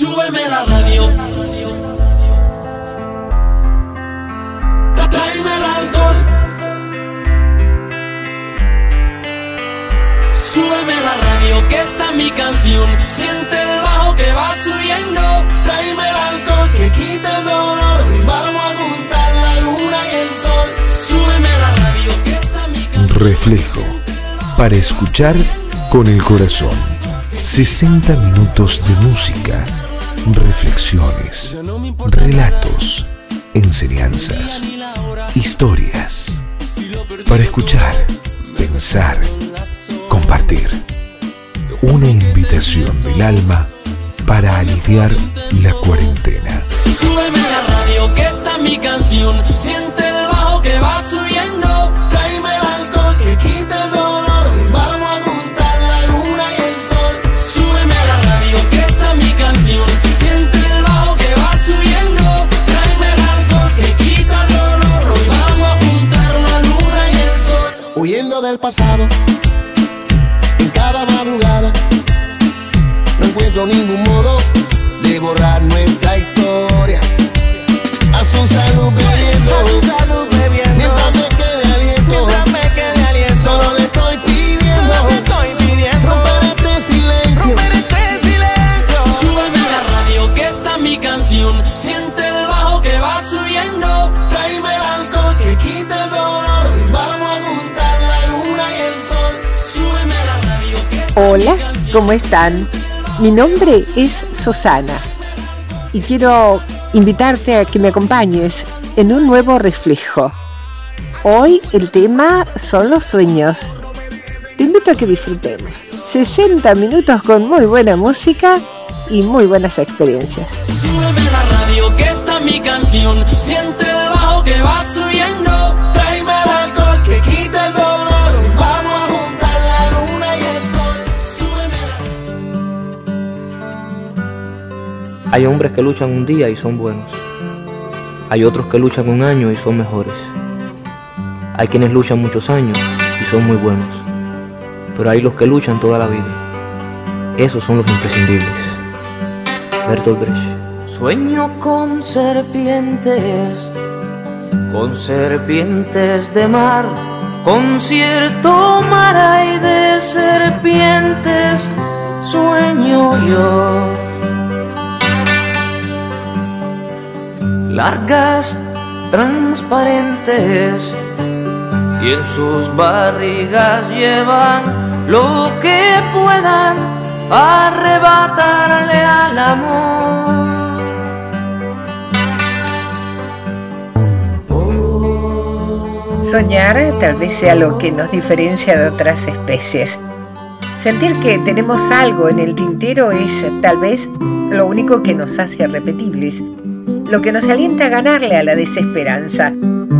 Súbeme la radio. Tráeme el alcohol. Súbeme la radio, que está mi canción. Siente el bajo que va subiendo. Tráeme el alcohol que quita el dolor. Vamos a juntar la luna y el sol. Súbeme la radio, que está mi canción. Reflejo. Para escuchar con el corazón. 60 minutos de música, reflexiones, relatos, enseñanzas, historias. Para escuchar, pensar, compartir. Una invitación del alma para aliviar la cuarentena. Súbeme la radio, que está mi canción. Siente el bajo que va subiendo. Pasado. En cada madrugada no encuentro ningún modo ¿cómo están? Mi nombre es Susana y quiero invitarte a que me acompañes en un nuevo reflejo. Hoy el tema son los sueños. Te invito a que disfrutemos 60 minutos con muy buena música y muy buenas experiencias. La radio, que mi canción. Siente que va subiendo. Hay hombres que luchan un día y son buenos. Hay otros que luchan un año y son mejores. Hay quienes luchan muchos años y son muy buenos. Pero hay los que luchan toda la vida. Esos son los imprescindibles. Bertolt Brecht. Sueño con serpientes, con serpientes de mar, con cierto mar hay de serpientes, sueño yo. Largas, transparentes, y en sus barrigas llevan lo que puedan arrebatarle al amor. Soñar tal vez sea lo que nos diferencia de otras especies. Sentir que tenemos algo en el tintero es tal vez lo único que nos hace repetibles, lo que nos alienta a ganarle a la desesperanza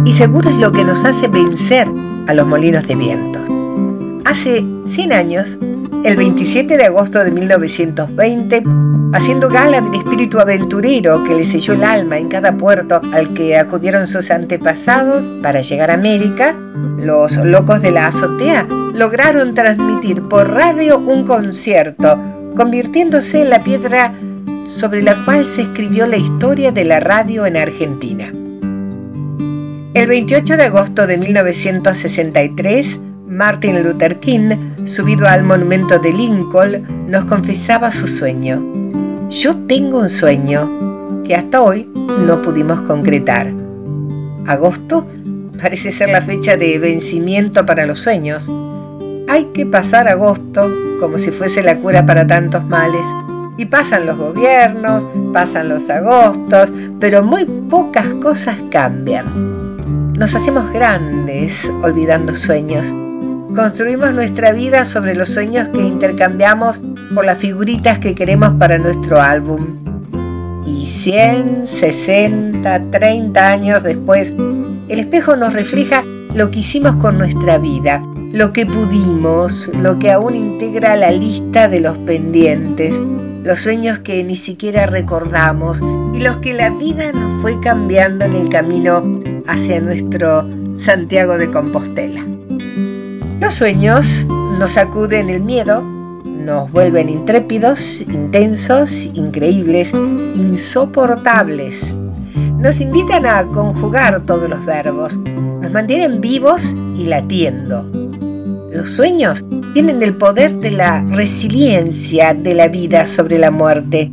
y seguro es lo que nos hace vencer a los molinos de viento. Hace 100 años, el 27 de agosto de 1920, haciendo gala del espíritu aventurero que le selló el alma en cada puerto al que acudieron sus antepasados para llegar a América, los locos de la azotea lograron transmitir por radio un concierto, convirtiéndose en la piedra sobre la cual se escribió la historia de la radio en Argentina. El 28 de agosto de 1963, Martin Luther King, subido al monumento de Lincoln, nos confesaba su sueño. Yo tengo un sueño que hasta hoy no pudimos concretar. Agosto parece ser la fecha de vencimiento para los sueños. Hay que pasar agosto como si fuese la cura para tantos males. Y pasan los gobiernos, pasan los agostos, pero muy pocas cosas cambian. Nos hacemos grandes olvidando sueños. Construimos nuestra vida sobre los sueños que intercambiamos por las figuritas que queremos para nuestro álbum. Y 100, 60, 30 años después, el espejo nos refleja lo que hicimos con nuestra vida, lo que pudimos, lo que aún integra la lista de los pendientes, los sueños que ni siquiera recordamos y los que la vida nos fue cambiando en el camino hacia nuestro Santiago de Compostela. Los sueños nos sacuden el miedo, nos vuelven intrépidos, intensos, increíbles, insoportables. Nos invitan a conjugar todos los verbos, nos mantienen vivos y latiendo. Los sueños tienen el poder de la resiliencia de la vida sobre la muerte,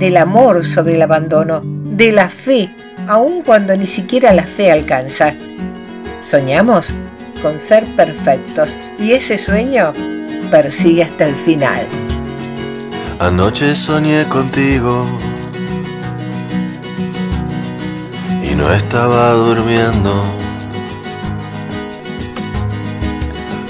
del amor sobre el abandono, de la fe, aun cuando ni siquiera la fe alcanza. Soñamos con ser perfectos y ese sueño persigue hasta el final. Anoche soñé contigo y no estaba durmiendo.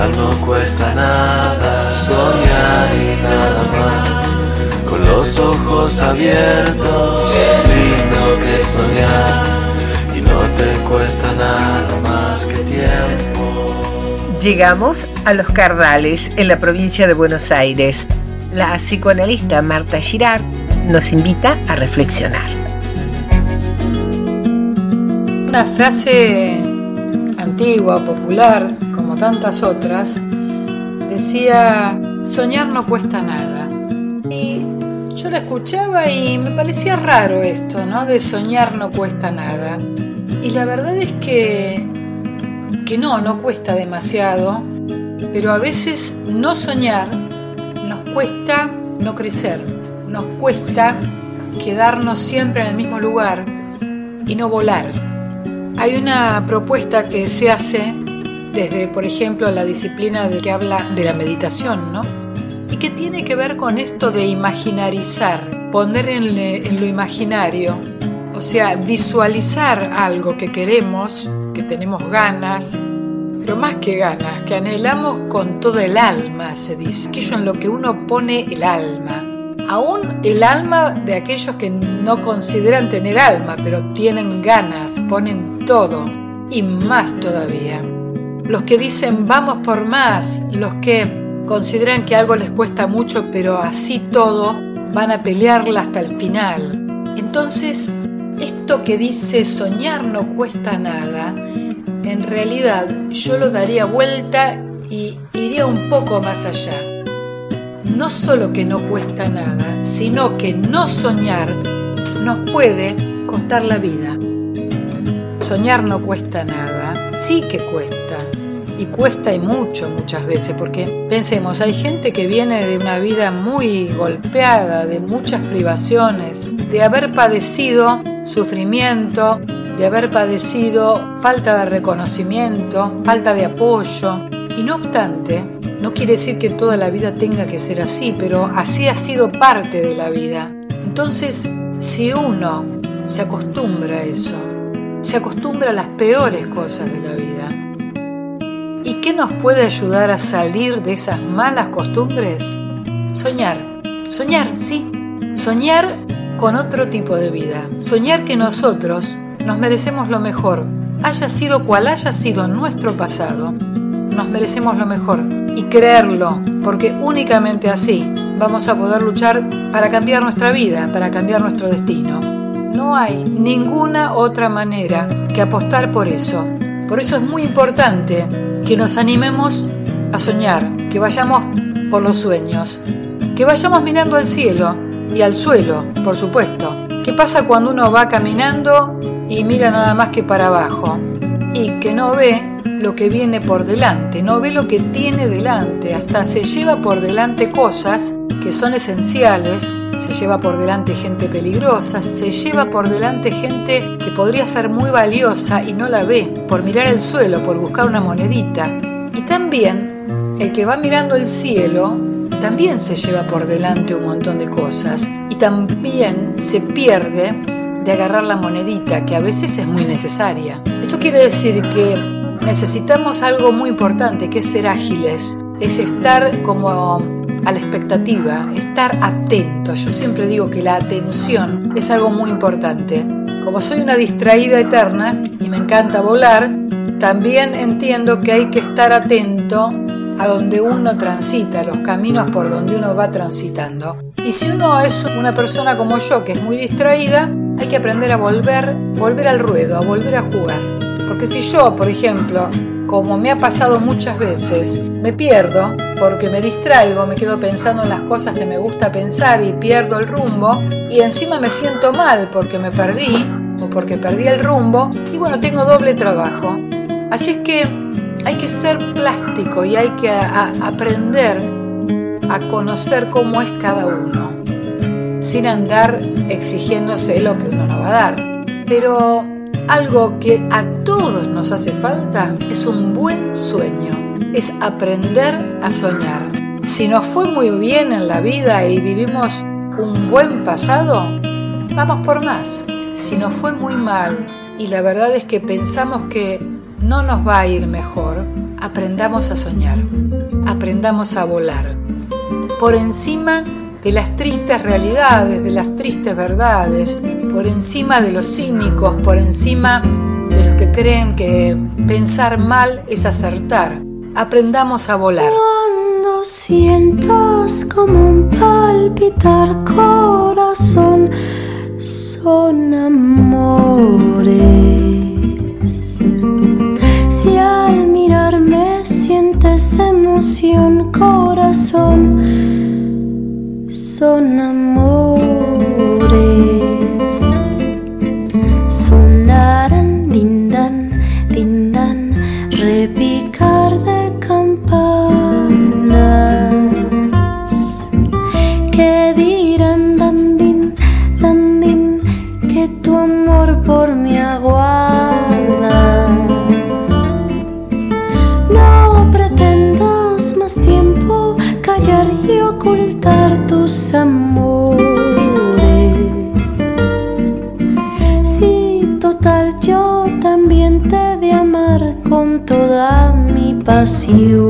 Soñar, no cuesta nada, soñar y nada más. Con los ojos abiertos, qué lindo que soñar y no te cuesta nada más que tiempo. Llegamos a Los Cardales, en la provincia de Buenos Aires. La psicoanalista Marta Girard nos invita a reflexionar. Una frase antigua, popular, como tantas otras, decía, soñar no cuesta nada. Y yo la escuchaba y me parecía raro esto, ¿no? De soñar no cuesta nada. Y la verdad es que que no, no cuesta demasiado, pero a veces no soñar nos cuesta no crecer, nos cuesta quedarnos siempre en el mismo lugar y no volar. Hay una propuesta que se hace desde, por ejemplo, la disciplina de que habla de la meditación, ¿no? Y que tiene que ver con esto de imaginarizar, poner en, en lo imaginario, o sea, visualizar algo que queremos que tenemos ganas, pero más que ganas, que anhelamos con todo el alma, se dice. Aquello en lo que uno pone el alma. Aún el alma de aquellos que no consideran tener alma, pero tienen ganas, ponen todo y más todavía. Los que dicen vamos por más, los que consideran que algo les cuesta mucho, pero así todo van a pelearla hasta el final. Entonces, esto que dice soñar no cuesta nada, en realidad yo lo daría vuelta y iría un poco más allá. No solo que no cuesta nada, sino que no soñar nos puede costar la vida. Soñar no cuesta nada, sí que cuesta. Y cuesta y mucho muchas veces, porque pensemos, hay gente que viene de una vida muy golpeada, de muchas privaciones, de haber padecido sufrimiento, de haber padecido falta de reconocimiento, falta de apoyo. Y no obstante, no quiere decir que toda la vida tenga que ser así, pero así ha sido parte de la vida. Entonces, si uno se acostumbra a eso, se acostumbra a las peores cosas de la vida, ¿y qué nos puede ayudar a salir de esas malas costumbres? Soñar, soñar, sí, soñar con otro tipo de vida. Soñar que nosotros nos merecemos lo mejor, haya sido cual haya sido nuestro pasado, nos merecemos lo mejor y creerlo, porque únicamente así vamos a poder luchar para cambiar nuestra vida, para cambiar nuestro destino. No hay ninguna otra manera que apostar por eso. Por eso es muy importante que nos animemos a soñar, que vayamos por los sueños, que vayamos mirando al cielo y al suelo, por supuesto. ¿Qué pasa cuando uno va caminando y mira nada más que para abajo? Y que no ve lo que viene por delante, no ve lo que tiene delante, hasta se lleva por delante cosas que son esenciales, se lleva por delante gente peligrosa, se lleva por delante gente que podría ser muy valiosa y no la ve, por mirar el suelo, por buscar una monedita. Y también el que va mirando el cielo también se lleva por delante un montón de cosas. Y también se pierde de agarrar la monedita que a veces es muy necesaria. Esto quiere decir que necesitamos algo muy importante que es ser ágiles, es estar como a la expectativa, estar atento. Yo siempre digo que la atención es algo muy importante. Como soy una distraída eterna y me encanta volar, también entiendo que hay que estar atento a donde uno transita, los caminos por donde uno va transitando. Y si uno es una persona como yo, que es muy distraída, hay que aprender a volver, volver al ruedo, a volver a jugar. Porque si yo, por ejemplo, como me ha pasado muchas veces, me pierdo porque me distraigo, me quedo pensando en las cosas que me gusta pensar y pierdo el rumbo y encima me siento mal porque me perdí o porque perdí el rumbo y bueno, tengo doble trabajo. Así es que hay que ser plástico y hay que aprender a conocer cómo es cada uno, sin andar exigiéndose lo que uno no va a dar. Pero algo que a todos nos hace falta es un buen sueño, es aprender a soñar. Si nos fue muy bien en la vida y vivimos un buen pasado, vamos por más. Si nos fue muy mal y la verdad es que pensamos que no nos va a ir mejor, aprendamos a soñar, aprendamos a volar. Por encima de las tristes realidades, de las tristes verdades, por encima de los cínicos, por encima de los que creen que pensar mal es acertar. Aprendamos a volar. Cuando sientas como un palpitar corazón, son amores. Corazón, son you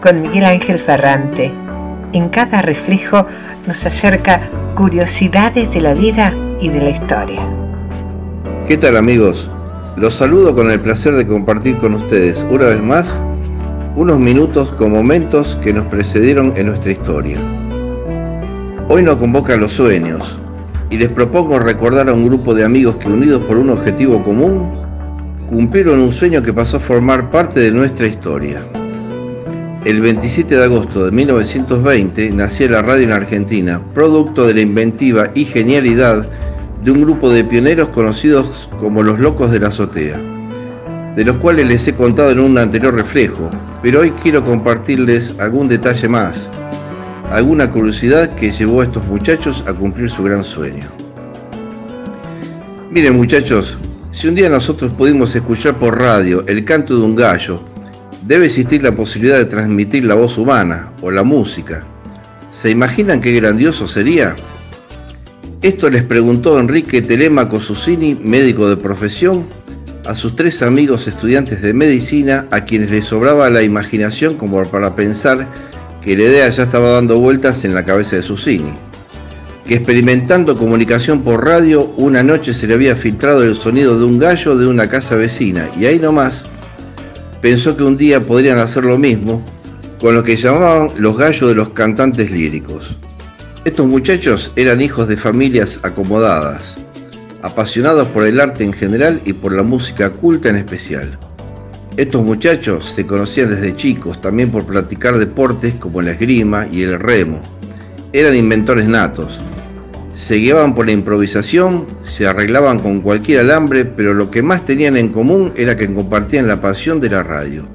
con Miguel Ángel Ferrante. En cada reflejo nos acerca curiosidades de la vida y de la historia. ¿Qué tal amigos? Los saludo con el placer de compartir con ustedes una vez más unos minutos con momentos que nos precedieron en nuestra historia. Hoy nos convocan los sueños y les propongo recordar a un grupo de amigos que unidos por un objetivo común cumplieron un sueño que pasó a formar parte de nuestra historia. El 27 de agosto de 1920 nació la radio en Argentina, producto de la inventiva y genialidad de un grupo de pioneros conocidos como los Locos de la Azotea, de los cuales les he contado en un anterior reflejo, pero hoy quiero compartirles algún detalle más, alguna curiosidad que llevó a estos muchachos a cumplir su gran sueño. Miren muchachos, si un día nosotros pudimos escuchar por radio el canto de un gallo, debe existir la posibilidad de transmitir la voz humana o la música. ¿Se imaginan qué grandioso sería? Esto les preguntó Enrique Telemaco Susini, médico de profesión, a sus tres amigos estudiantes de medicina a quienes les sobraba la imaginación como para pensar que la idea ya estaba dando vueltas en la cabeza de Susini. que experimentando comunicación por radio, una noche se le había filtrado el sonido de un gallo de una casa vecina y ahí nomás pensó que un día podrían hacer lo mismo con lo que llamaban los gallos de los cantantes líricos. Estos muchachos eran hijos de familias acomodadas, apasionados por el arte en general y por la música culta en especial. Estos muchachos se conocían desde chicos también por practicar deportes como la esgrima y el remo. Eran inventores natos. Se guiaban por la improvisación, se arreglaban con cualquier alambre, pero lo que más tenían en común era que compartían la pasión de la radio.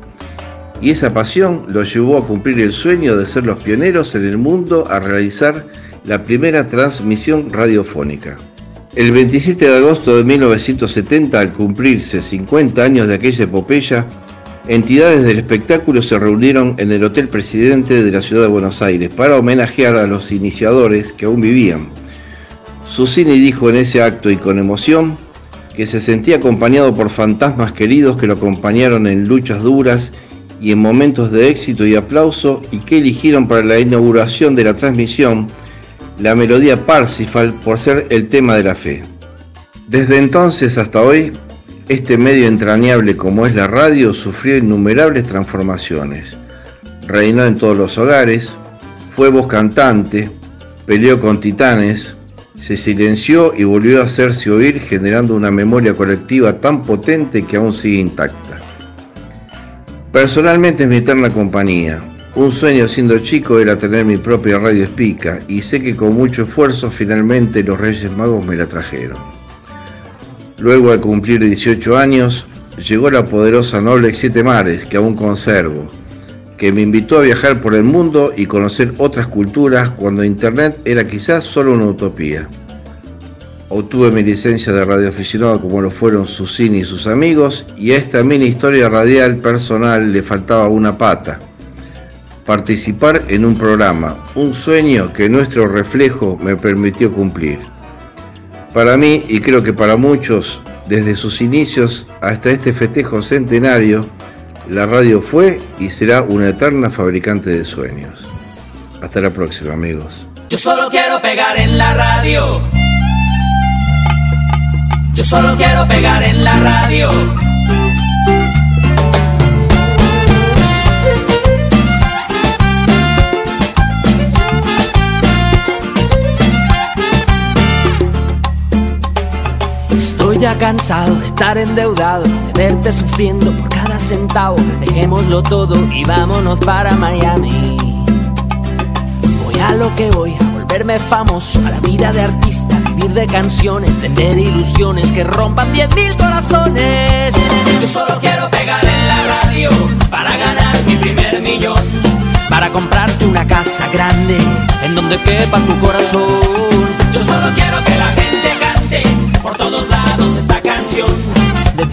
Y esa pasión los llevó a cumplir el sueño de ser los pioneros en el mundo a realizar la primera transmisión radiofónica. El 27 de agosto de 1970, al cumplirse 50 años de aquella epopeya, entidades del espectáculo se reunieron en el Hotel Presidente de la Ciudad de Buenos Aires para homenajear a los iniciadores que aún vivían. Susini dijo en ese acto y con emoción que se sentía acompañado por fantasmas queridos que lo acompañaron en luchas duras y en momentos de éxito y aplauso y que eligieron para la inauguración de la transmisión la melodía Parsifal por ser el tema de la fe. Desde entonces hasta hoy, este medio entrañable como es la radio sufrió innumerables transformaciones. Reinó en todos los hogares, fue voz cantante, peleó con titanes, se silenció y volvió a hacerse oír generando una memoria colectiva tan potente que aún sigue intacta. Personalmente es mi eterna compañía, un sueño siendo chico era tener mi propia radio espica y sé que con mucho esfuerzo finalmente los Reyes Magos me la trajeron. Luego de cumplir 18 años, llegó la poderosa Noble Siete Mares que aún conservo, que me invitó a viajar por el mundo y conocer otras culturas cuando Internet era quizás solo una utopía. Obtuve mi licencia de radioaficionado como lo fueron Susini y sus amigos y a esta mini historia radial personal le faltaba una pata participar en un programa, un sueño que nuestro reflejo me permitió cumplir. Para mí, y creo que para muchos, desde sus inicios hasta este festejo centenario, la radio fue y será una eterna fabricante de sueños. Hasta la próxima, amigos. Yo solo quiero pegar en la radio. Yo solo quiero pegar en la radio. Estoy ya cansado de estar endeudado, de verte sufriendo por cada Dejémoslo todo y vámonos para Miami. Voy a lo que voy, a volverme famoso, a la vida de artista, vivir de canciones, vender ilusiones que rompan diez mil corazones. Yo solo quiero pegar en la radio para ganar mi primer millón. Para comprarte una casa grande en donde quepa tu corazón. Yo solo quiero que la gente cante por todos lados esta canción.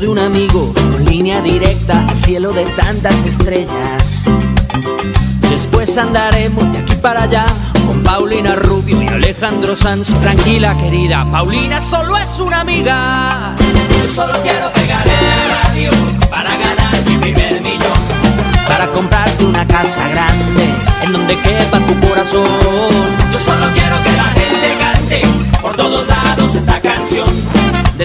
de un amigo, con línea directa al cielo de tantas estrellas. Después andaremos de aquí para allá con Paulina Rubio y Alejandro Sanz. Tranquila, querida, Paulina solo es una amiga. Yo solo quiero pegar en la radio para ganar mi primer millón. Para comprarte una casa grande en donde quepa tu corazón. Yo solo quiero que la gente cante por todos lados esta canción.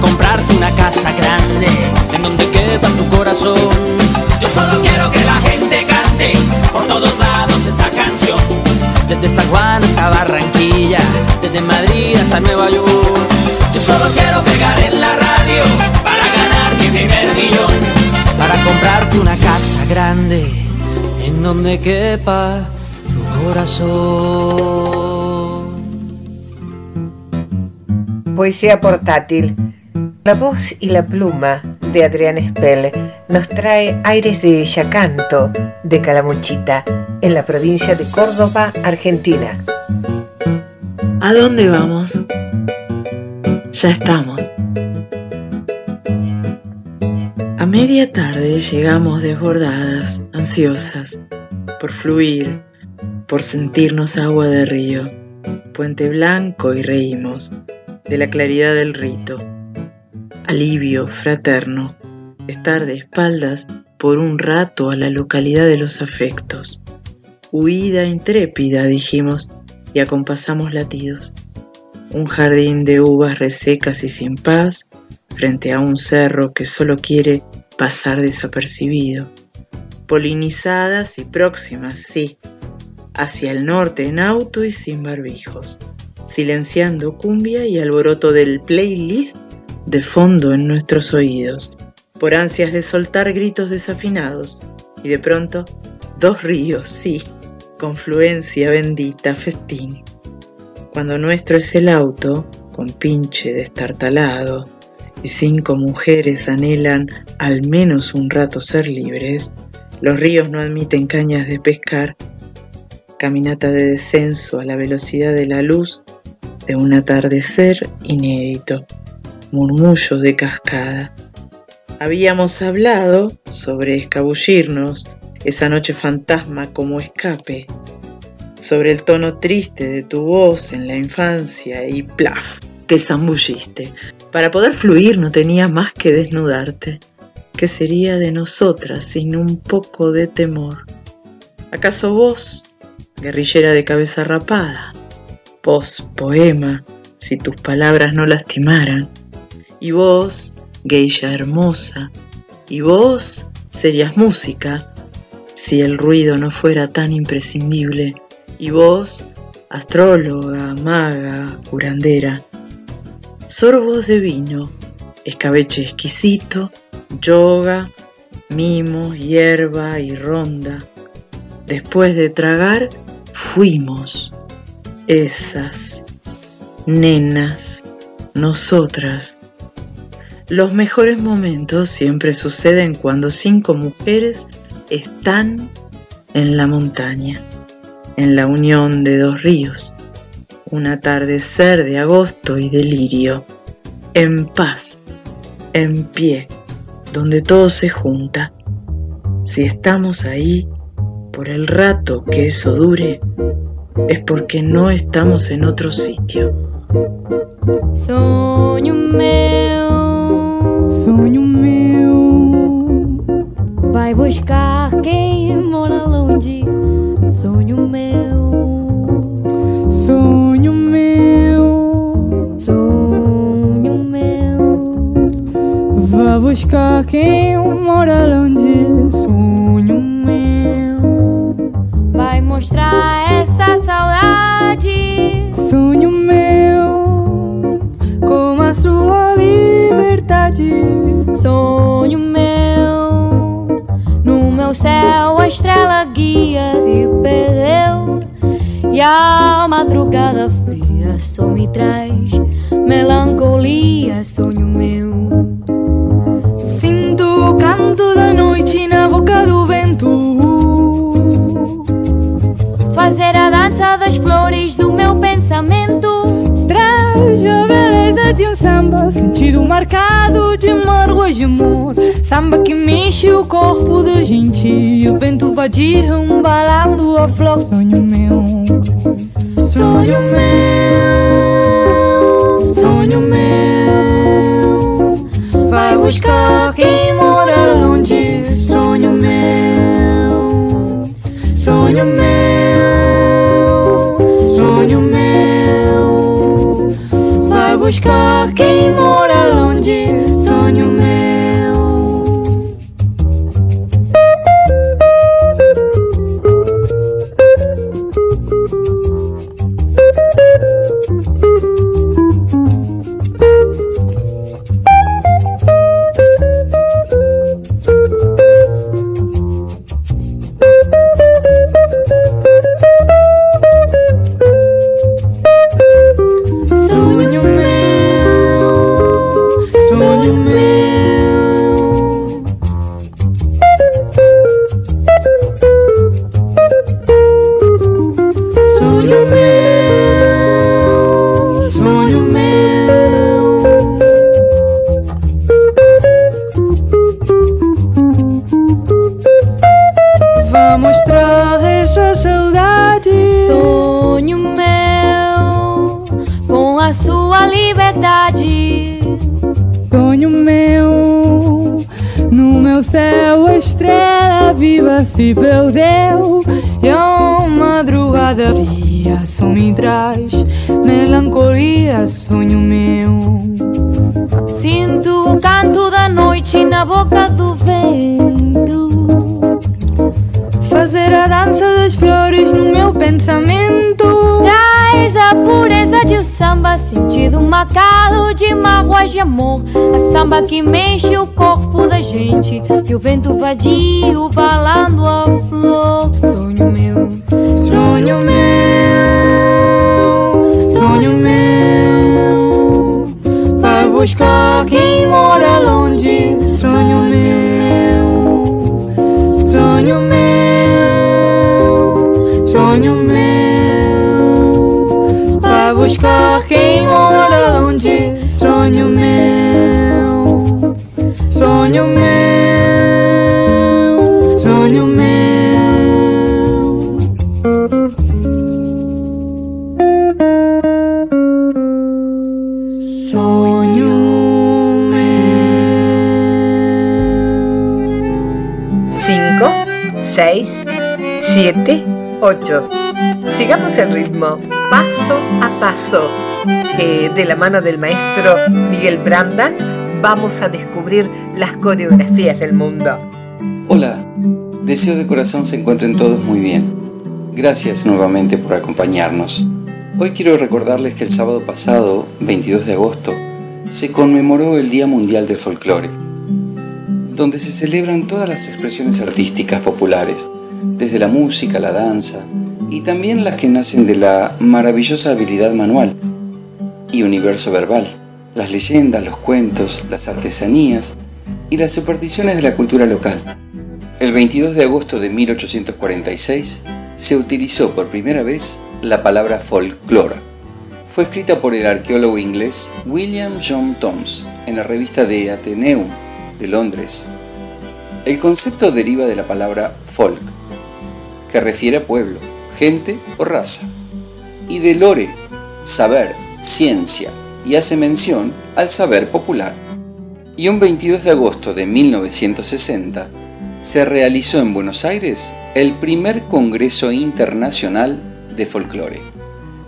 Comprarte una casa grande en donde quepa tu corazón. Yo solo quiero que la gente cante por todos lados esta canción. Desde San Juan hasta Barranquilla, desde Madrid hasta Nueva York. Yo solo quiero pegar en la radio para ganar mi primer millón. Para comprarte una casa grande en donde quepa tu corazón. Poesía portátil. La voz y la pluma de Adrián Spell nos trae aires de Yacanto, de Calamuchita, en la provincia de Córdoba, Argentina. ¿A dónde vamos? Ya estamos. A media tarde llegamos desbordadas, ansiosas, por fluir, por sentirnos agua de río, puente blanco y reímos de la claridad del rito. Alivio fraterno, estar de espaldas por un rato a la localidad de los afectos. Huida intrépida, dijimos, y acompasamos latidos. Un jardín de uvas resecas y sin paz, frente a un cerro que solo quiere pasar desapercibido. Polinizadas y próximas, sí, hacia el norte en auto y sin barbijos, silenciando cumbia y alboroto del playlist de fondo en nuestros oídos, por ansias de soltar gritos desafinados, y de pronto, dos ríos, sí, confluencia bendita, festín. Cuando nuestro es el auto, con pinche destartalado, y cinco mujeres anhelan al menos un rato ser libres, los ríos no admiten cañas de pescar, caminata de descenso a la velocidad de la luz de un atardecer inédito, murmullos de cascada. Habíamos hablado sobre escabullirnos esa noche fantasma como escape, sobre el tono triste de tu voz en la infancia y plaf, te zambulliste. Para poder fluir no tenías más que desnudarte. ¿Qué sería de nosotras sin un poco de temor? ¿Acaso vos, guerrillera de cabeza rapada, vos, poema, si tus palabras no lastimaran, y vos, geisha hermosa, y vos, serías música, si el ruido no fuera tan imprescindible, y vos, astróloga, maga, curandera, sorbos de vino, escabeche exquisito, yoga, mimo, hierba y ronda. Después de tragar, fuimos esas nenas, nosotras. Los mejores momentos siempre suceden cuando cinco mujeres están en la montaña, en la unión de dos ríos, un atardecer de agosto y delirio, en paz, en pie, donde todo se junta. Si estamos ahí, por el rato que eso dure, es porque no estamos en otro sitio. Sonho meu, sonho meu, vai buscar quem mora longe. Sonho meu, sonho meu, sonho meu, vai buscar quem que mexe o corpo da gente e o vento vadio 7, 8. Sigamos el ritmo paso a paso, de la mano del maestro Miguel Branda vamos a descubrir las coreografías del mundo. Hola, deseo de corazón se encuentren todos muy bien. Gracias nuevamente por acompañarnos. Hoy quiero recordarles que el sábado pasado, 22 de agosto, se conmemoró el Día Mundial del Folclore, donde se celebran todas las expresiones artísticas populares, desde la música, la danza y también las que nacen de la maravillosa habilidad manual y universo verbal, las leyendas, los cuentos, las artesanías y las supersticiones de la cultura local. El 22 de agosto de 1846 se utilizó por primera vez la palabra folclore. Fue escrita por el arqueólogo inglés William John Toms en la revista de Atheneum de Londres. El concepto deriva de la palabra folk, que refiere a pueblo, gente o raza, y de lore, saber, ciencia, y hace mención al saber popular. Y un 22 de agosto de 1960 se realizó en Buenos Aires el primer Congreso Internacional de Folclore,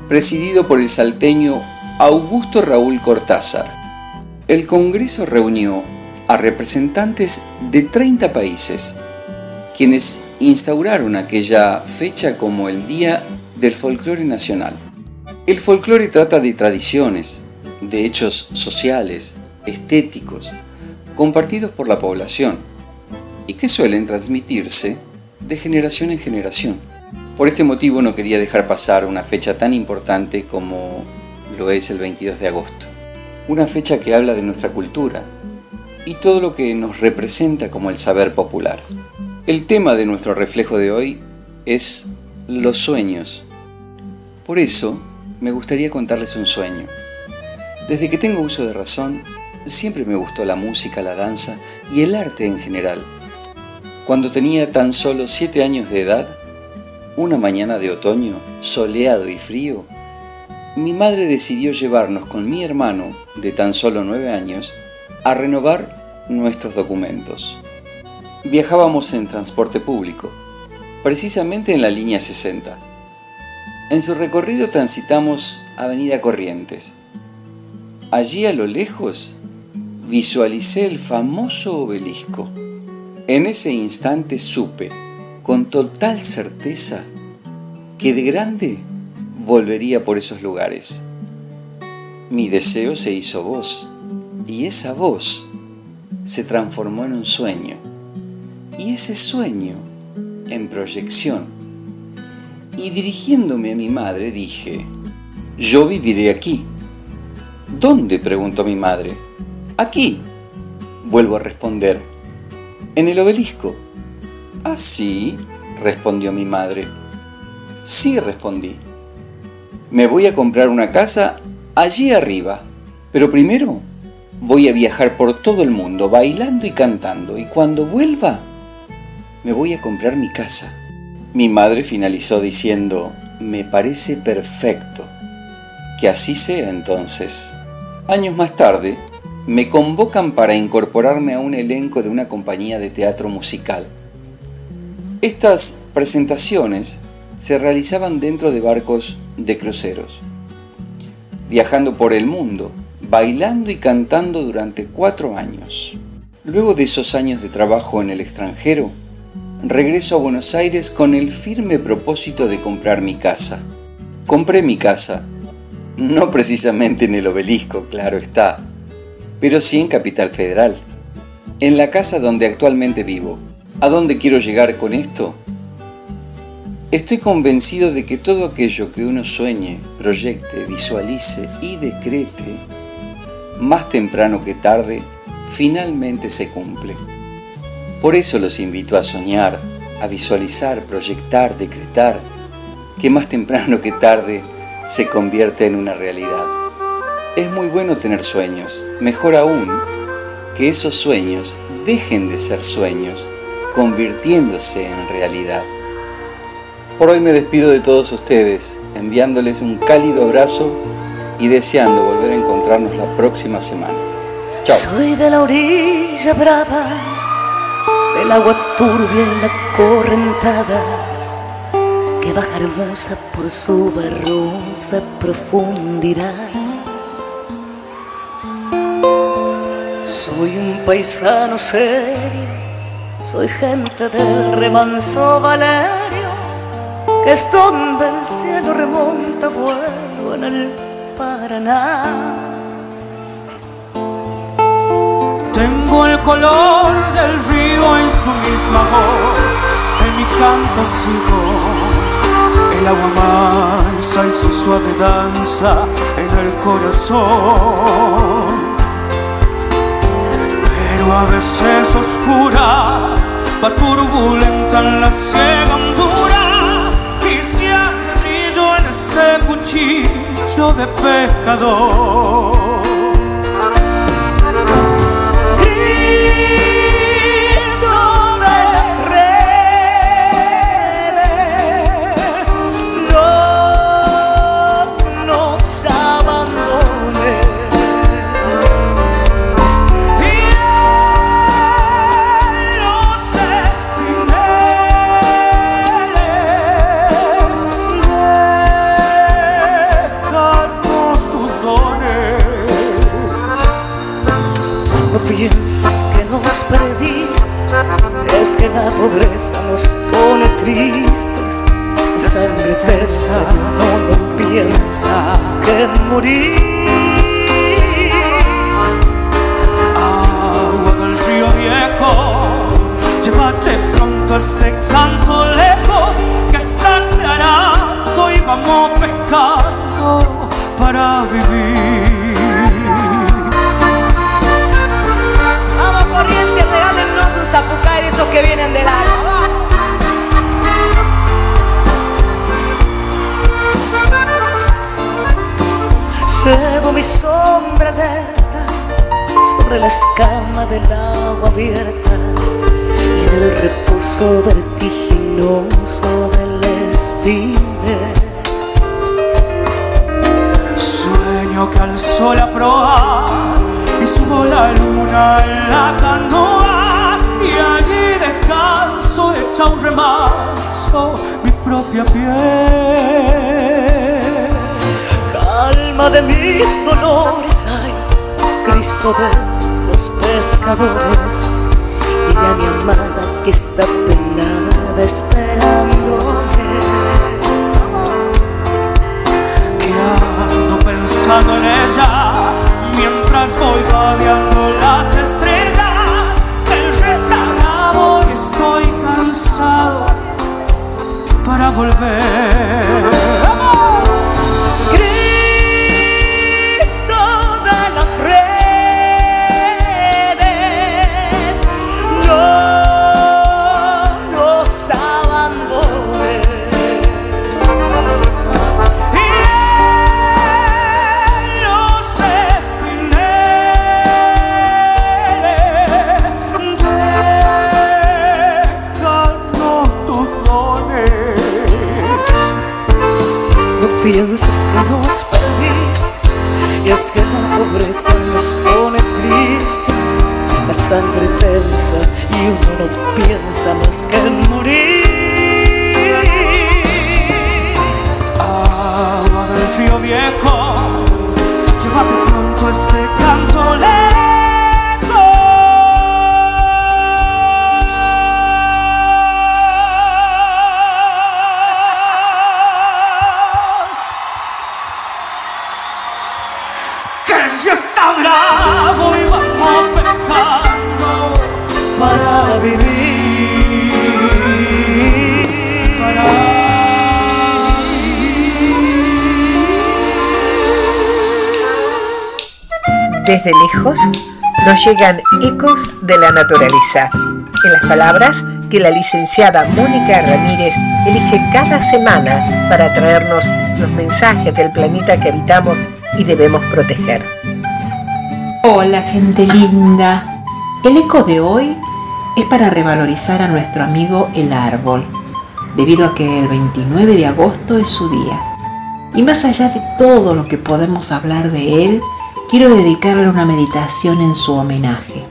presidido por el salteño Augusto Raúl Cortázar. El Congreso reunió a representantes de 30 países, quienes instauraron aquella fecha como el Día del Folclore Nacional. El folclore trata de tradiciones, de hechos sociales, estéticos, compartidos por la población y que suelen transmitirse de generación en generación. Por este motivo no quería dejar pasar una fecha tan importante como lo es el 22 de agosto. Una fecha que habla de nuestra cultura y todo lo que nos representa como el saber popular. El tema de nuestro reflejo de hoy es los sueños. Por eso me gustaría contarles un sueño. Desde que tengo uso de razón, siempre me gustó la música, la danza y el arte en general. Cuando tenía tan solo siete años de edad, una mañana de otoño, soleado y frío, mi madre decidió llevarnos con mi hermano, de tan solo nueve años, a renovar nuestros documentos. Viajábamos en transporte público, precisamente en la línea 60. En su recorrido transitamos Avenida Corrientes. Allí a lo lejos visualicé el famoso obelisco. En ese instante supe, con total certeza, que de grande volvería por esos lugares. Mi deseo se hizo voz, y esa voz se transformó en un sueño y ese sueño en proyección. Y dirigiéndome a mi madre dije, yo viviré aquí. ¿Dónde? preguntó mi madre. Aquí. Vuelvo a responder. En el obelisco. ¿Ah, sí? respondió mi madre. Sí, respondí. Me voy a comprar una casa allí arriba, pero primero voy a viajar por todo el mundo bailando y cantando y cuando vuelva me voy a comprar mi casa. Mi madre finalizó diciendo, me parece perfecto. Que así sea entonces. Años más tarde, me convocan para incorporarme a un elenco de una compañía de teatro musical. Estas presentaciones se realizaban dentro de barcos de cruceros, viajando por el mundo, bailando y cantando durante cuatro años. Luego de esos años de trabajo en el extranjero, regreso a Buenos Aires con el firme propósito de comprar mi casa. Compré mi casa, no precisamente en el obelisco, claro está, pero sí en Capital Federal, en la casa donde actualmente vivo. ¿A dónde quiero llegar con esto? Estoy convencido de que todo aquello que uno sueñe, proyecte, visualice y decrete, más temprano que tarde, finalmente se cumple. Por eso los invito a soñar, a visualizar, proyectar, decretar, que más temprano que tarde se convierte en una realidad. Es muy bueno tener sueños, mejor aún que esos sueños dejen de ser sueños, convirtiéndose en realidad. Por hoy me despido de todos ustedes, enviándoles un cálido abrazo y deseando volver a encontrarnos la próxima semana. Chao. Soy de la orilla brava el agua turbia en la correntada que baja hermosa por su barrosa profundidad. Soy un paisano serio, soy gente del remanso Valerio, que es donde el cielo remonta vuelo en el Paraná. Tengo el color del río en su misma voz, en mi canto sigo el agua mansa y su suave danza en el corazón. Pero a veces oscura, va turbulenta en la ciega hondura y se hace brillo en este cuchillo de pescador. Es que la pobreza nos pone tristes. La sangre tersa, no piensas que morir. Agua del río viejo, llévate pronto este canto lejos que está que vienen del agua. Llevo mi sombra alerta sobre la escama del agua abierta y en el reposo vertiginoso del espine. Sueño que al sol a proa y subo la luna en la canoa hecha un remanso mi propia piel. Calma de mis dolores, ay, Cristo de los pescadores, dile a mi amada que está penada esperándome. que ando pensando en ella mientras voy vadeando las estrellas cansado para volver. Perdiste, y es que la pobreza nos pone tristes. La sangre tensa y uno no piensa más que en morir. Agua del río viejo, llévate pronto este canto Desde lejos nos llegan ecos de la naturaleza, en las palabras que la licenciada Mónica Ramírez elige cada semana para traernos los mensajes del planeta que habitamos y debemos proteger. Hola gente linda. El eco de hoy es para revalorizar a nuestro amigo el árbol, debido a que el 29 de agosto es su día. Y más allá de todo lo que podemos hablar de él, quiero dedicarle una meditación en su homenaje.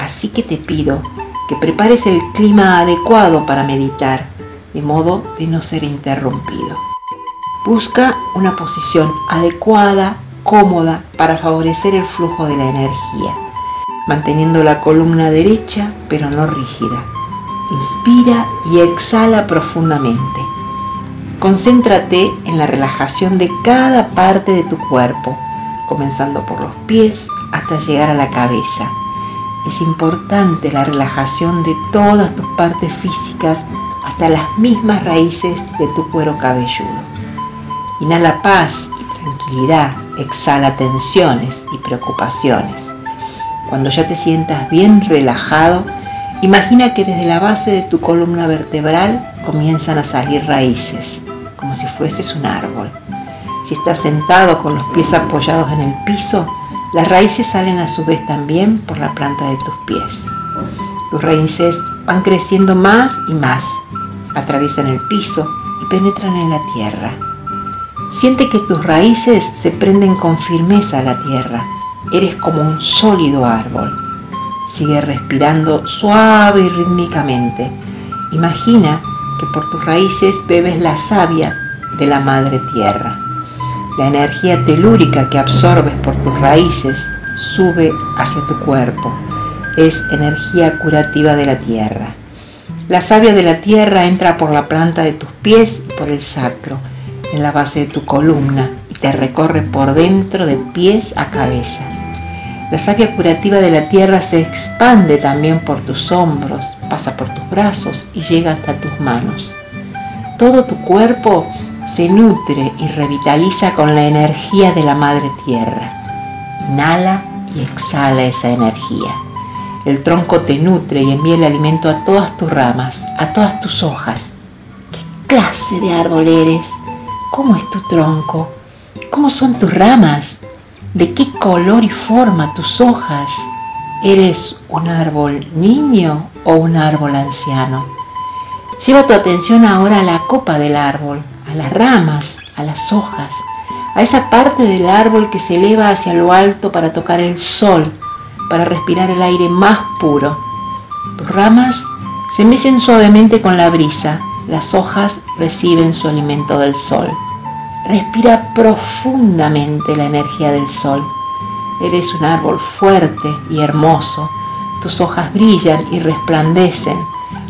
Así que te pido que prepares el clima adecuado para meditar, de modo de no ser interrumpido. Busca una posición adecuada, cómoda, para favorecer el flujo de la energía, manteniendo la columna derecha pero no rígida. Inspira y exhala profundamente. Concéntrate en la relajación de cada parte de tu cuerpo, comenzando por los pies hasta llegar a la cabeza. Es importante la relajación de todas tus partes físicas hasta las mismas raíces de tu cuero cabelludo. Inhala paz y tranquilidad, exhala tensiones y preocupaciones. Cuando ya te sientas bien relajado, imagina que desde la base de tu columna vertebral comienzan a salir raíces, como si fueses un árbol. Si estás sentado con los pies apoyados en el piso, las raíces salen a su vez también por la planta de tus pies. Tus raíces van creciendo más y más, atraviesan el piso y penetran en la tierra. Siente que tus raíces se prenden con firmeza a la tierra. Eres como un sólido árbol. Sigue respirando suave y rítmicamente. Imagina que por tus raíces bebes la savia de la madre tierra. La energía telúrica que absorbes por tus raíces sube hacia tu cuerpo. Es energía curativa de la tierra. La savia de la tierra entra por la planta de tus pies y por el sacro, en la base de tu columna y te recorre por dentro de pies a cabeza. La savia curativa de la tierra se expande también por tus hombros, pasa por tus brazos y llega hasta tus manos. Todo tu cuerpo se nutre y revitaliza con la energía de la madre tierra. Inhala y exhala esa energía. El tronco te nutre y envía el alimento a todas tus ramas, a todas tus hojas. ¿Qué clase de árbol eres? ¿Cómo es tu tronco? ¿Cómo son tus ramas? ¿De qué color y forma tus hojas? ¿Eres un árbol niño o un árbol anciano? Lleva tu atención ahora a la copa del árbol, a las ramas, a las hojas, a esa parte del árbol que se eleva hacia lo alto para tocar el sol, para respirar el aire más puro. Tus ramas se mecen suavemente con la brisa, las hojas reciben su alimento del sol. Respira profundamente la energía del sol. Eres un árbol fuerte y hermoso. Tus hojas brillan y resplandecen.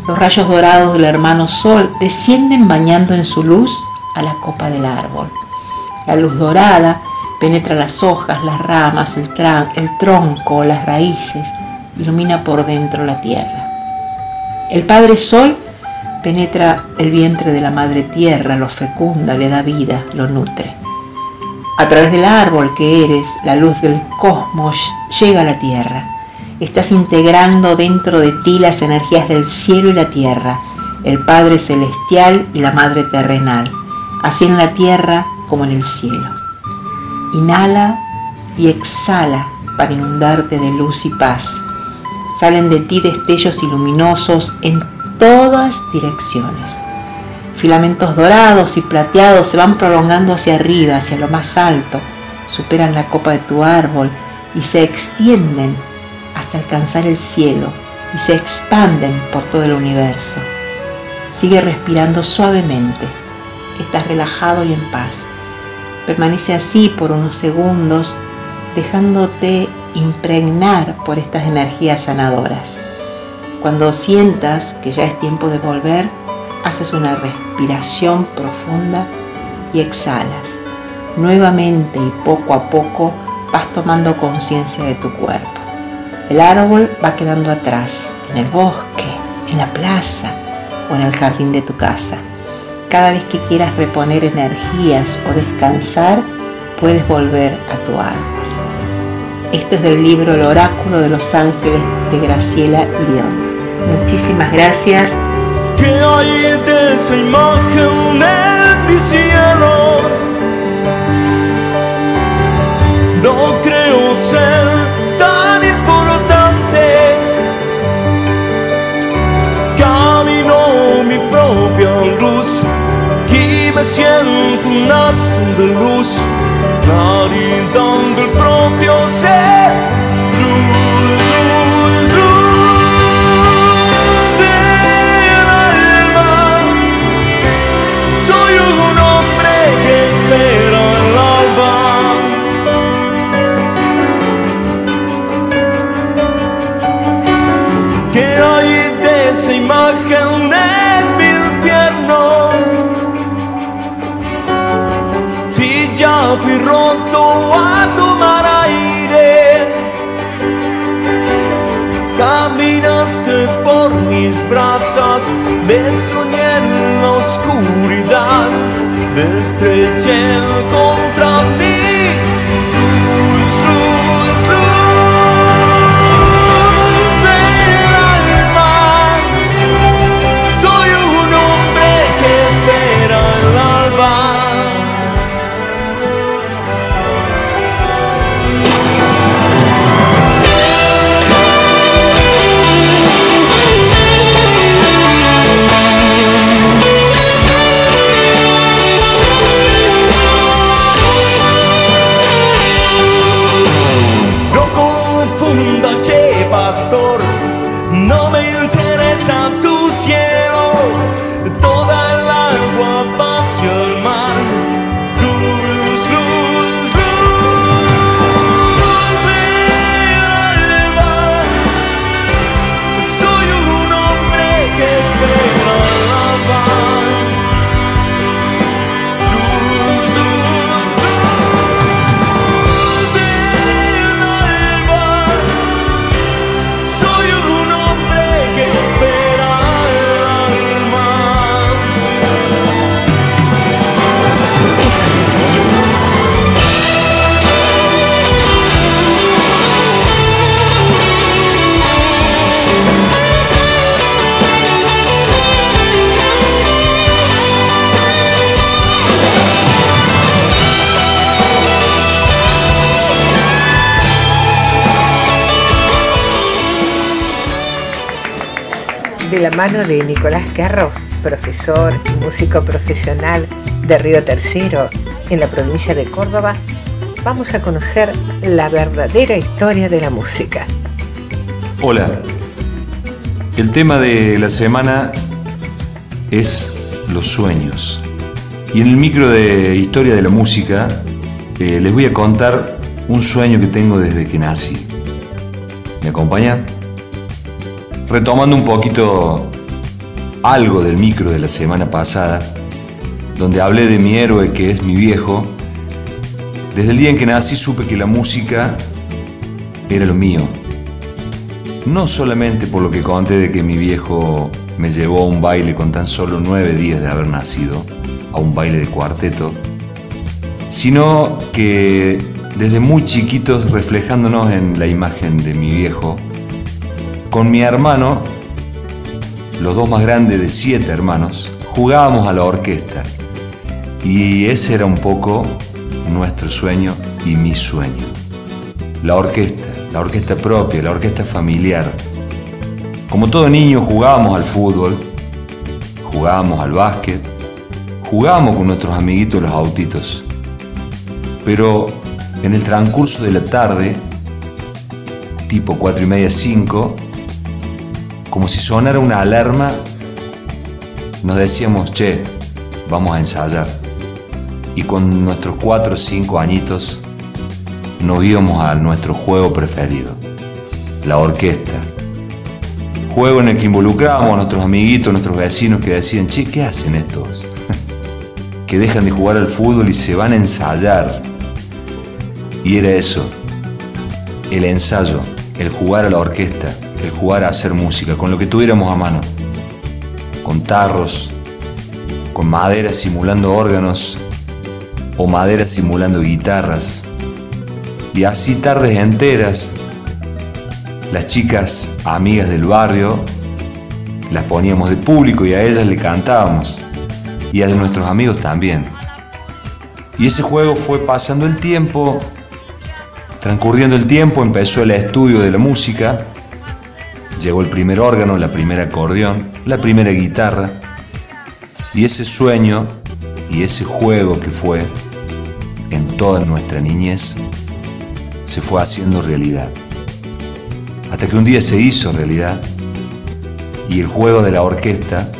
Los rayos dorados del hermano sol descienden bañando en su luz a la copa del árbol. La luz dorada penetra las hojas, las ramas, el, tronco, las raíces, ilumina por dentro la tierra. El Padre Sol penetra el vientre de la madre tierra, lo fecunda, le da vida, lo nutre. A través del árbol que eres, la luz del cosmos llega a la tierra. Estás integrando dentro de ti las energías del cielo y la tierra, el Padre celestial y la Madre terrenal, así en la tierra como en el cielo. Inhala y exhala para inundarte de luz y paz. Salen de ti destellos iluminosos en todas direcciones. Filamentos dorados y plateados se van prolongando hacia arriba, hacia lo más alto, superan la copa de tu árbol y se extienden hasta alcanzar el cielo y se expanden por todo el universo. Sigue respirando suavemente. Estás relajado y en paz. Permanece así por unos segundos, dejándote impregnar por estas energías sanadoras. Cuando sientas que ya es tiempo de volver, haces una respiración profunda y exhalas. Nuevamente y poco a poco vas tomando conciencia de tu cuerpo. El árbol va quedando atrás, en el bosque, en la plaza o en el jardín de tu casa. Cada vez que quieras reponer energías o descansar, puedes volver a tu árbol. Esto es del libro El oráculo de los ángeles de Graciela León. Muchísimas gracias. ¿Qué hay de esa imagen en mi cielo? No creo ser tan importante. Camino mi propia luz y me siento un haz de luz, claridad del propio ser. 见。La mano de Nicolás Carro, profesor y músico profesional de Río Tercero en la provincia de Córdoba, vamos a conocer la verdadera historia de la música. Hola, el tema de la semana es los sueños. Y en el micro de historia de la música eh, les voy a contar un sueño que tengo desde que nací. ¿Me acompañan? Retomando un poquito algo del micro de la semana pasada, donde hablé de mi héroe que es mi viejo, desde el día en que nací supe que la música era lo mío. No solamente por lo que conté de que mi viejo me llevó a un baile con tan solo nueve días de haber nacido, a un baile de cuarteto, sino que desde muy chiquitos reflejándonos en la imagen de mi viejo, con mi hermano, los dos más grandes de siete hermanos, jugábamos a la orquesta. Y ese era un poco nuestro sueño y mi sueño. La orquesta, la orquesta propia, la orquesta familiar. Como todo niño jugábamos al fútbol, jugábamos al básquet, jugábamos con nuestros amiguitos los autitos. Pero en el transcurso de la tarde, tipo cuatro y media, cinco, como si sonara una alarma, nos decíamos, che, vamos a ensayar. Y con nuestros cuatro o cinco añitos nos íbamos a nuestro juego preferido, la orquesta. Juego en el que involucrábamos a nuestros amiguitos, nuestros vecinos que decían, che, ¿qué hacen estos? que dejan de jugar al fútbol y se van a ensayar. Y era eso, el ensayo, el jugar a la orquesta el jugar a hacer música, con lo que tuviéramos a mano, con tarros, con madera simulando órganos o madera simulando guitarras. Y así tardes enteras, las chicas amigas del barrio las poníamos de público y a ellas le cantábamos. Y a nuestros amigos también. Y ese juego fue pasando el tiempo, transcurriendo el tiempo, empezó el estudio de la música Llegó el primer órgano, la primera acordeón, la primera guitarra. Y ese sueño y ese juego que fue en toda nuestra niñez se fue haciendo realidad. Hasta que un día se hizo realidad y el juego de la orquesta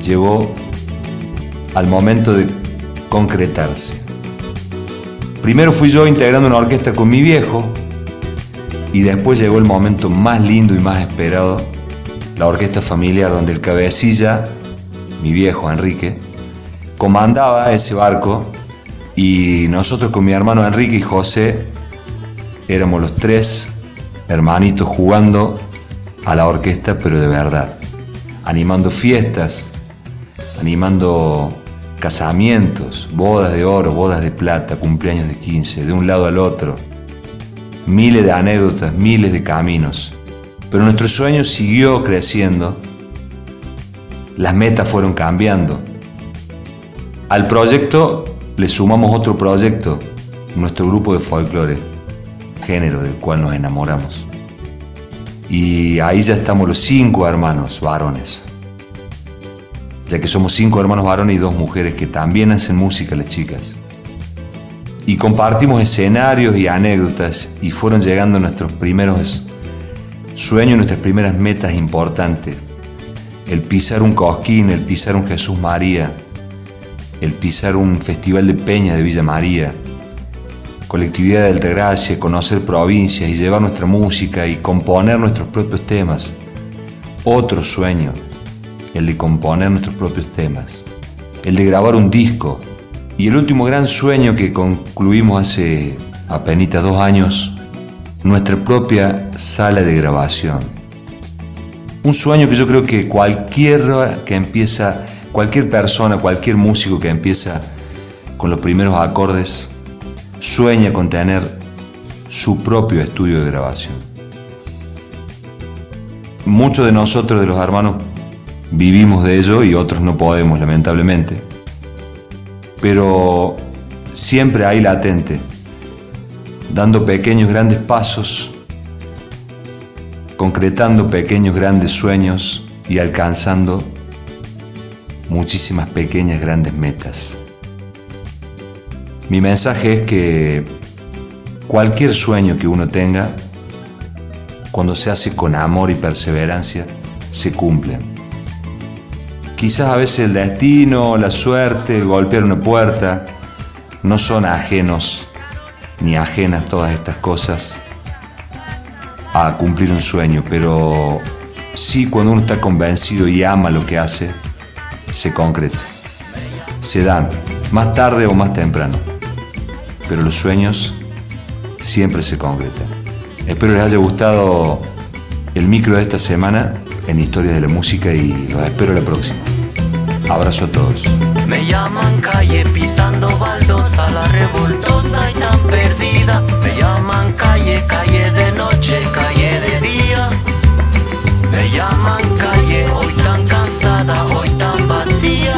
llegó al momento de concretarse. Primero fui yo integrando una orquesta con mi viejo, y después llegó el momento más lindo y más esperado, la orquesta familiar donde el cabecilla, mi viejo Enrique, comandaba ese barco. Y nosotros con mi hermano Enrique y José éramos los tres hermanitos jugando a la orquesta, pero de verdad, animando fiestas, animando casamientos, bodas de oro, bodas de plata, cumpleaños de 15, de un lado al otro miles de anécdotas, miles de caminos. Pero nuestro sueño siguió creciendo, las metas fueron cambiando. Al proyecto le sumamos otro proyecto, nuestro grupo de folclore, género del cual nos enamoramos. Y ahí ya estamos los cinco hermanos varones, ya que somos cinco hermanos varones y dos mujeres que también hacen música las chicas y compartimos escenarios y anécdotas y fueron llegando nuestros primeros sueños, nuestras primeras metas importantes. El pisar un cosquín, el pisar un Jesús María, el pisar un festival de peñas de Villa María, colectividad de Altagracia, conocer provincias y llevar nuestra música y componer nuestros propios temas. Otro sueño, el de componer nuestros propios temas, el de grabar un disco, y el último gran sueño que concluimos hace apenas dos años, nuestra propia sala de grabación. Un sueño que yo creo que cualquier que empieza, cualquier persona, cualquier músico que empieza con los primeros acordes, sueña con tener su propio estudio de grabación. Muchos de nosotros, de los hermanos, vivimos de ello y otros no podemos, lamentablemente pero siempre ahí latente, dando pequeños grandes pasos, concretando pequeños grandes sueños y alcanzando muchísimas pequeñas grandes metas. Mi mensaje es que cualquier sueño que uno tenga, cuando se hace con amor y perseverancia, se cumple. Quizás a veces el destino, la suerte, golpear una puerta, no son ajenos ni ajenas todas estas cosas a cumplir un sueño, pero sí cuando uno está convencido y ama lo que hace, se concreta. Se dan, más tarde o más temprano, pero los sueños siempre se concretan. Espero les haya gustado el micro de esta semana en Historias de la Música y los espero la próxima. Abrazo a todos. Me llaman calle pisando baldosa, la revoltosa y tan perdida. Me llaman calle, calle de noche, calle de día. Me llaman calle, hoy tan cansada, hoy tan vacía.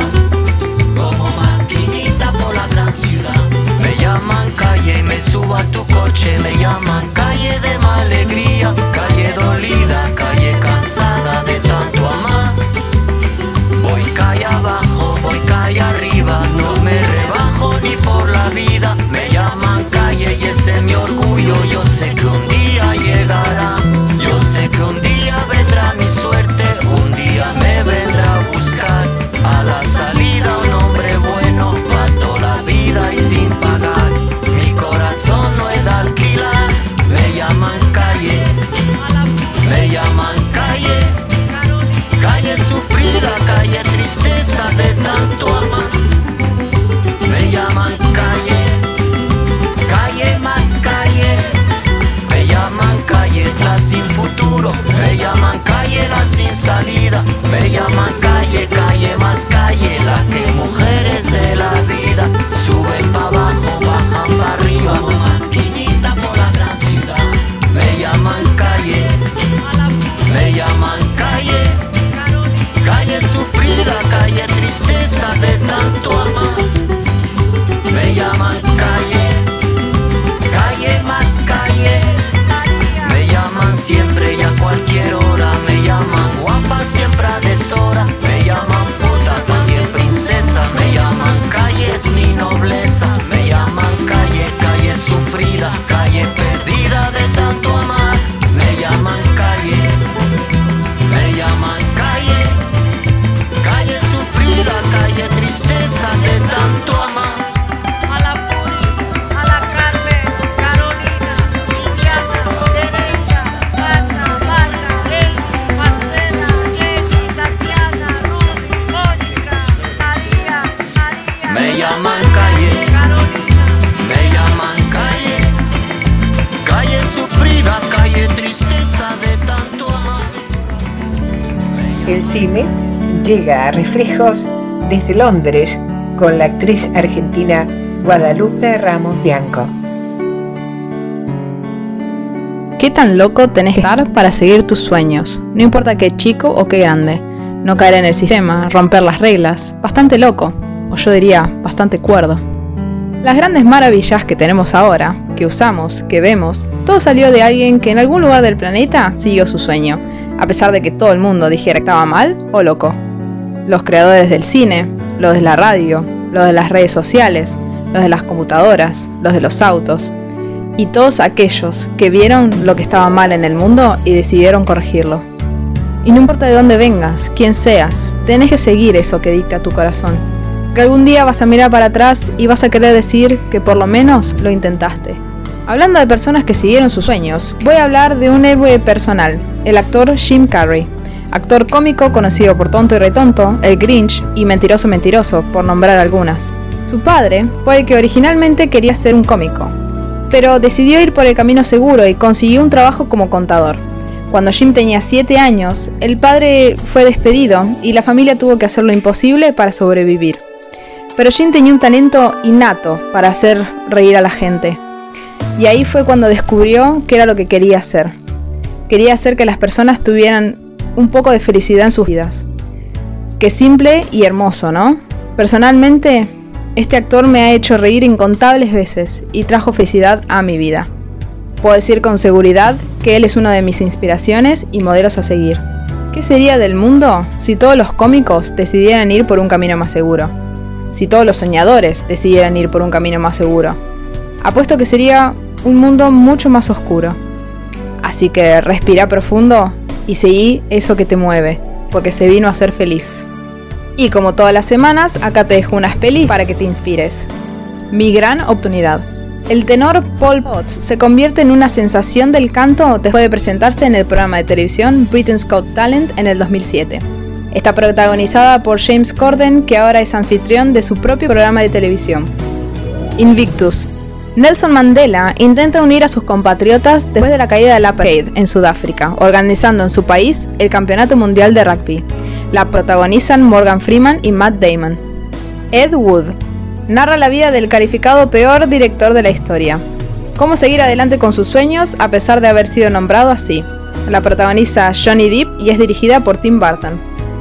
Como maquinita por la gran ciudad. Me llaman calle me subo a tu coche. Me llaman calle de más alegría, calle dolida, Me llaman calle y ese es mi orgullo. Yo sé que Me llaman calle, calle más calle. La que mujeres llega a reflejos desde Londres con la actriz argentina Guadalupe Ramos Bianco. ¿Qué tan loco tenés que estar para seguir tus sueños? No importa qué chico o qué grande. No caer en el sistema, romper las reglas. Bastante loco, o yo diría, bastante cuerdo. Las grandes maravillas que tenemos ahora, que usamos, que vemos, todo salió de alguien que en algún lugar del planeta siguió su sueño, a pesar de que todo el mundo dijera que estaba mal o loco. Los creadores del cine, los de la radio, los de las redes sociales, los de las computadoras, los de los autos, y todos aquellos que vieron lo que estaba mal en el mundo y decidieron corregirlo. Y no importa de dónde vengas, quién seas, tenés que seguir eso que dicta tu corazón. Que algún día vas a mirar para atrás y vas a querer decir que por lo menos lo intentaste. Hablando de personas que siguieron sus sueños, voy a hablar de un héroe personal, el actor Jim Carrey. Actor cómico conocido por Tonto y Retonto, El Grinch y Mentiroso Mentiroso, por nombrar algunas. Su padre el que originalmente quería ser un cómico, pero decidió ir por el camino seguro y consiguió un trabajo como contador. Cuando Jim tenía 7 años, el padre fue despedido y la familia tuvo que hacer lo imposible para sobrevivir. Pero Jim tenía un talento innato para hacer reír a la gente. Y ahí fue cuando descubrió que era lo que quería hacer. Quería hacer que las personas tuvieran un poco de felicidad en sus vidas. Qué simple y hermoso, ¿no? Personalmente, este actor me ha hecho reír incontables veces y trajo felicidad a mi vida. Puedo decir con seguridad que él es una de mis inspiraciones y modelos a seguir. ¿Qué sería del mundo si todos los cómicos decidieran ir por un camino más seguro? Si todos los soñadores decidieran ir por un camino más seguro. Apuesto que sería un mundo mucho más oscuro. Así que respira profundo y seguí eso que te mueve, porque se vino a ser feliz. Y como todas las semanas, acá te dejo unas pelis para que te inspires. Mi gran oportunidad. El tenor Paul Potts se convierte en una sensación del canto después de presentarse en el programa de televisión Britain's Got Talent en el 2007. Está protagonizada por James Corden, que ahora es anfitrión de su propio programa de televisión. Invictus. Nelson Mandela intenta unir a sus compatriotas después de la caída del apartheid en Sudáfrica, organizando en su país el Campeonato Mundial de Rugby. La protagonizan Morgan Freeman y Matt Damon. Ed Wood narra la vida del calificado peor director de la historia. Cómo seguir adelante con sus sueños a pesar de haber sido nombrado así. La protagoniza Johnny Depp y es dirigida por Tim Burton.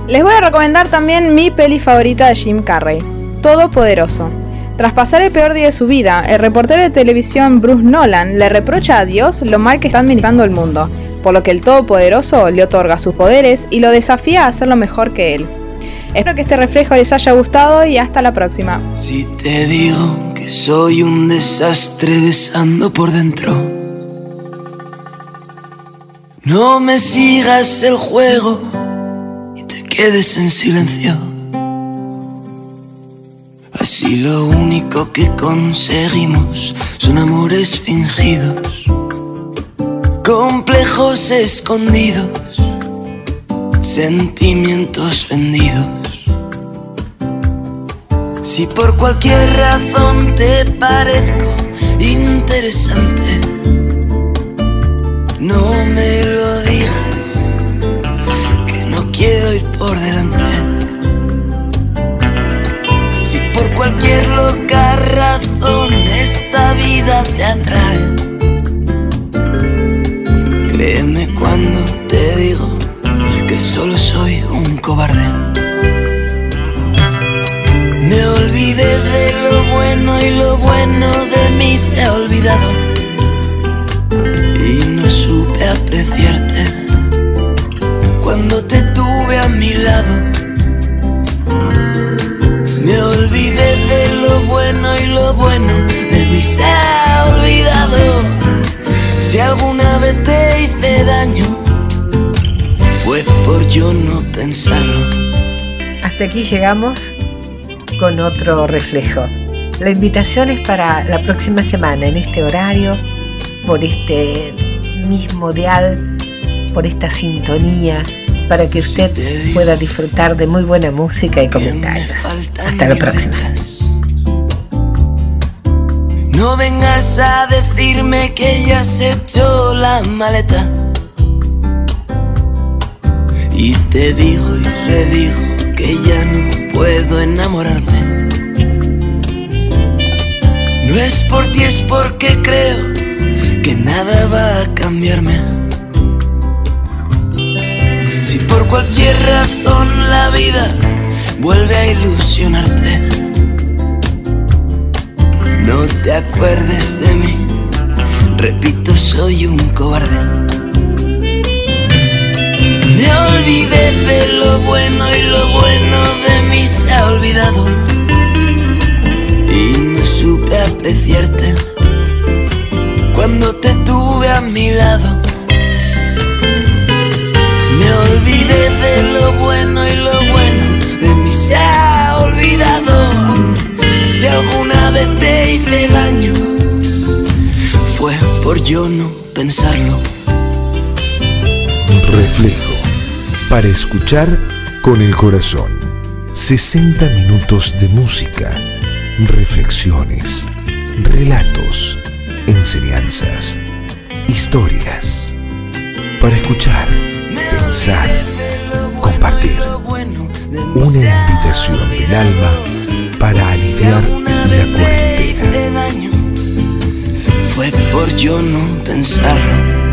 Les voy a recomendar también mi peli favorita de Jim Carrey, Todopoderoso. Tras pasar el peor día de su vida, el reportero de televisión Bruce Nolan le reprocha a Dios lo mal que está administrando el mundo, por lo que el Todopoderoso le otorga sus poderes y lo desafía a hacerlo mejor que él. Espero que este reflejo les haya gustado y hasta la próxima. Si te digo que soy un desastre besando por dentro, no me sigas el juego y te quedes en silencio. Así lo único que conseguimos son amores fingidos, complejos escondidos, sentimientos vendidos. Si por cualquier razón te parezco interesante, no me lo digas, que no quiero ir por delante. Por cualquier loca razón esta vida te atrae, créeme cuando te digo que solo soy un cobarde. Me olvidé de lo bueno y lo bueno de mí se ha olvidado. Y no supe apreciarte cuando te tuve a mi lado. Bueno y lo bueno de mí se ha olvidado. Si alguna vez te hice daño, fue por yo no pensarlo. Hasta aquí llegamos con otro reflejo. La invitación es para la próxima semana en este horario, por este mismo dial, por esta sintonía, para que usted pueda disfrutar de muy buena música y comentarios. Hasta la próxima. No vengas a decirme que ya has hecho la maleta. Y te digo y le digo que ya no puedo enamorarme. No es por ti, es porque creo que nada va a cambiarme. Si por cualquier razón la vida vuelve a ilusionarte, no te acuerdes de mí. Repito, soy un cobarde. Me olvidé de lo bueno y lo bueno de mí se ha olvidado. Y no supe apreciarte cuando te tuve a mi lado. Me olvidé de lo bueno y lo bueno de mí se ha olvidado. Si alguna vez te hice daño, fue por yo no pensarlo. Reflejo. Para escuchar con el corazón. 60 minutos de música, reflexiones, relatos, enseñanzas, historias. Para escuchar, pensar, compartir. Una invitación del alma para aliviar la cuarentena. Fue por yo no pensarlo.